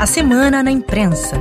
A Semana na Imprensa.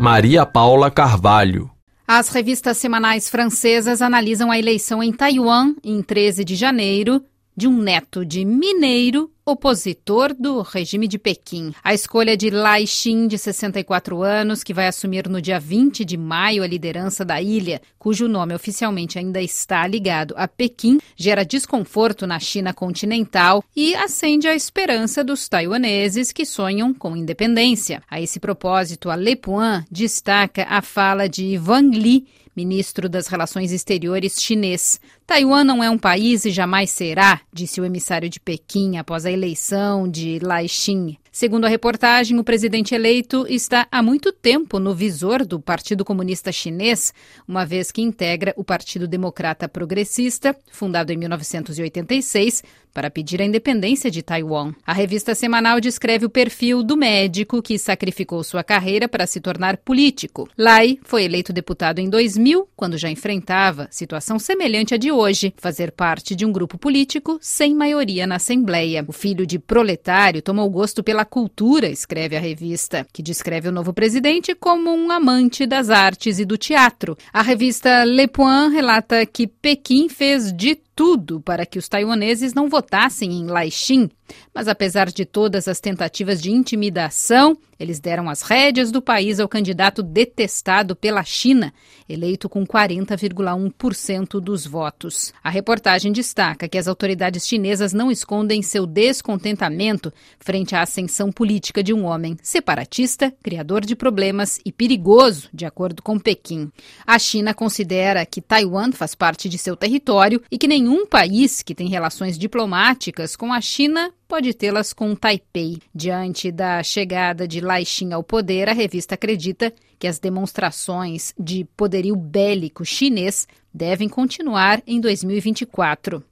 Maria Paula Carvalho. As revistas semanais francesas analisam a eleição em Taiwan, em 13 de janeiro, de um neto de mineiro opositor do regime de Pequim. A escolha de Lai Xin, de 64 anos, que vai assumir no dia 20 de maio a liderança da ilha, cujo nome oficialmente ainda está ligado a Pequim, gera desconforto na China continental e acende a esperança dos taiwaneses que sonham com independência. A esse propósito, a Le Point destaca a fala de Wang Li, ministro das Relações Exteriores chinês. Taiwan não é um país e jamais será, disse o emissário de Pequim após a eleição de Lai Xin. Segundo a reportagem, o presidente eleito está há muito tempo no visor do Partido Comunista Chinês, uma vez que integra o Partido Democrata Progressista, fundado em 1986, para pedir a independência de Taiwan. A revista semanal descreve o perfil do médico que sacrificou sua carreira para se tornar político. Lai foi eleito deputado em 2000, quando já enfrentava situação semelhante à de hoje, fazer parte de um grupo político sem maioria na Assembleia. O filho de proletário tomou gosto pela cultura, escreve a revista, que descreve o novo presidente como um amante das artes e do teatro. A revista Le Point relata que Pequim fez de tudo para que os taiwaneses não votassem em Lai Xin, mas apesar de todas as tentativas de intimidação, eles deram as rédeas do país ao candidato detestado pela China, eleito com 40,1% dos votos. A reportagem destaca que as autoridades chinesas não escondem seu descontentamento frente à ascensão política de um homem separatista, criador de problemas e perigoso, de acordo com Pequim. A China considera que Taiwan faz parte de seu território e que nenhum país que tem relações diplomáticas com a China pode tê-las com Taipei. Diante da chegada de Lai Xin ao poder, a revista acredita que as demonstrações de poderio bélico chinês devem continuar em 2024.